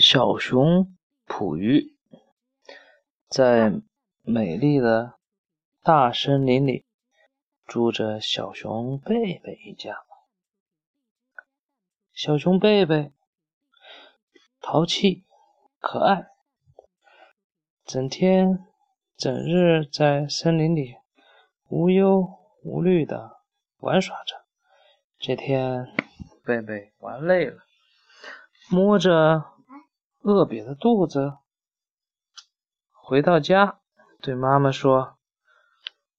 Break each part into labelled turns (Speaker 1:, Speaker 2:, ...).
Speaker 1: 小熊捕鱼，在美丽的大森林里住着小熊贝贝一家。小熊贝贝淘气可爱，整天整日在森林里无忧无虑的玩耍着。这天，贝贝玩累了，摸着。饿瘪的肚子，回到家对妈妈说：“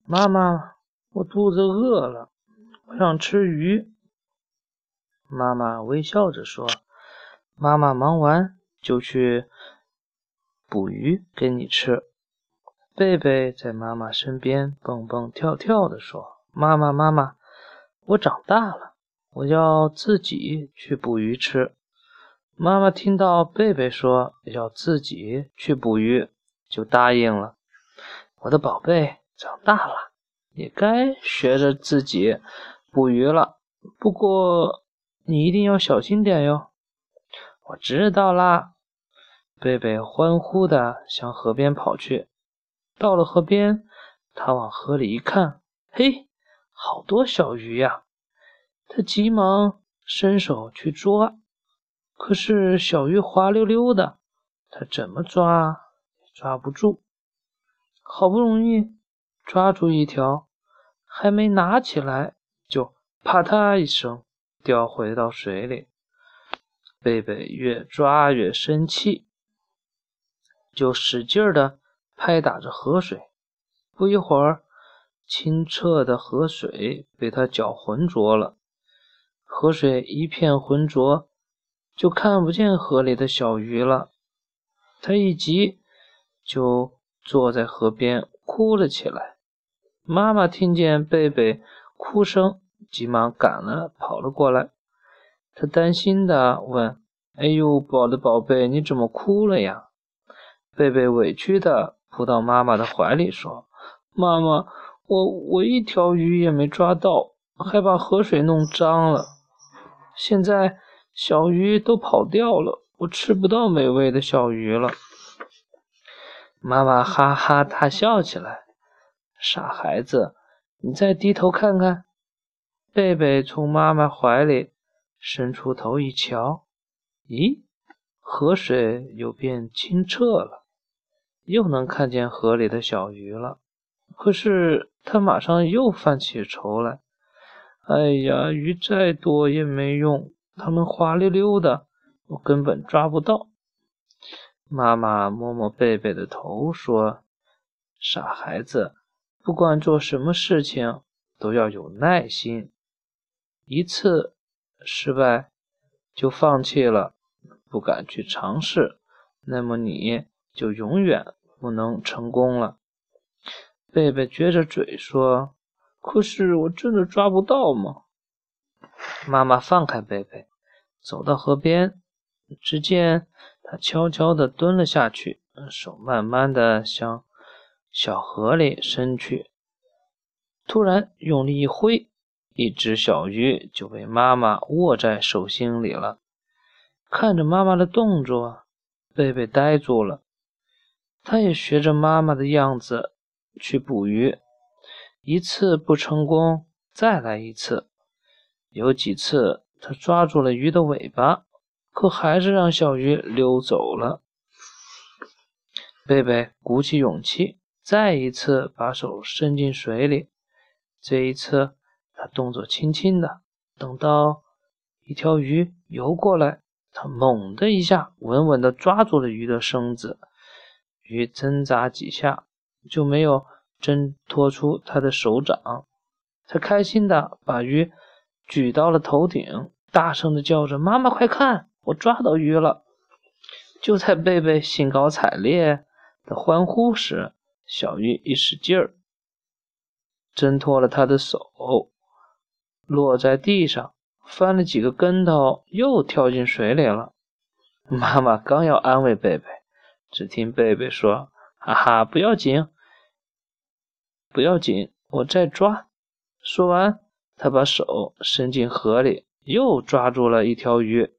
Speaker 1: 妈妈，我肚子饿了，我想吃鱼。”妈妈微笑着说：“妈妈忙完就去捕鱼给你吃。”贝贝在妈妈身边蹦蹦跳跳地说：“妈妈，妈妈，我长大了，我要自己去捕鱼吃。”妈妈听到贝贝说要自己去捕鱼，就答应了。我的宝贝长大了，也该学着自己捕鱼了。不过你一定要小心点哟。我知道啦。贝贝欢呼的向河边跑去。到了河边，他往河里一看，嘿，好多小鱼呀！他急忙伸手去捉。可是小鱼滑溜溜的，他怎么抓也抓不住。好不容易抓住一条，还没拿起来，就啪嗒一声掉回到水里。贝贝越抓越生气，就使劲儿的拍打着河水。不一会儿，清澈的河水被他搅浑浊了，河水一片浑浊。就看不见河里的小鱼了。他一急，就坐在河边哭了起来。妈妈听见贝贝哭声，急忙赶了跑了过来。他担心的问：“哎呦，我的宝贝，你怎么哭了呀？”贝贝委屈的扑到妈妈的怀里说：“妈妈，我我一条鱼也没抓到，还把河水弄脏了。现在……”小鱼都跑掉了，我吃不到美味的小鱼了。妈妈哈哈大笑起来：“傻孩子，你再低头看看。”贝贝从妈妈怀里伸出头一瞧，咦，河水又变清澈了，又能看见河里的小鱼了。可是他马上又犯起愁来：“哎呀，鱼再多也没用。”它们滑溜溜的，我根本抓不到。妈妈摸摸贝贝的头，说：“傻孩子，不管做什么事情都要有耐心。一次失败就放弃了，不敢去尝试，那么你就永远不能成功了。”贝贝撅着嘴说：“可是我真的抓不到吗？”妈妈放开贝贝，走到河边，只见他悄悄地蹲了下去，手慢慢地向小河里伸去。突然用力一挥，一只小鱼就被妈妈握在手心里了。看着妈妈的动作，贝贝呆住了。他也学着妈妈的样子去捕鱼，一次不成功，再来一次。有几次，他抓住了鱼的尾巴，可还是让小鱼溜走了。贝贝鼓起勇气，再一次把手伸进水里。这一次，他动作轻轻的，等到一条鱼游过来，他猛的一下，稳稳的抓住了鱼的身子。鱼挣扎几下，就没有挣脱出他的手掌。他开心的把鱼。举到了头顶，大声的叫着：“妈妈，快看，我抓到鱼了！”就在贝贝兴高采烈的欢呼时，小鱼一使劲儿，挣脱了他的手，落在地上，翻了几个跟头，又跳进水里了。妈妈刚要安慰贝贝，只听贝贝说：“哈哈，不要紧，不要紧，我再抓。”说完。他把手伸进河里，又抓住了一条鱼。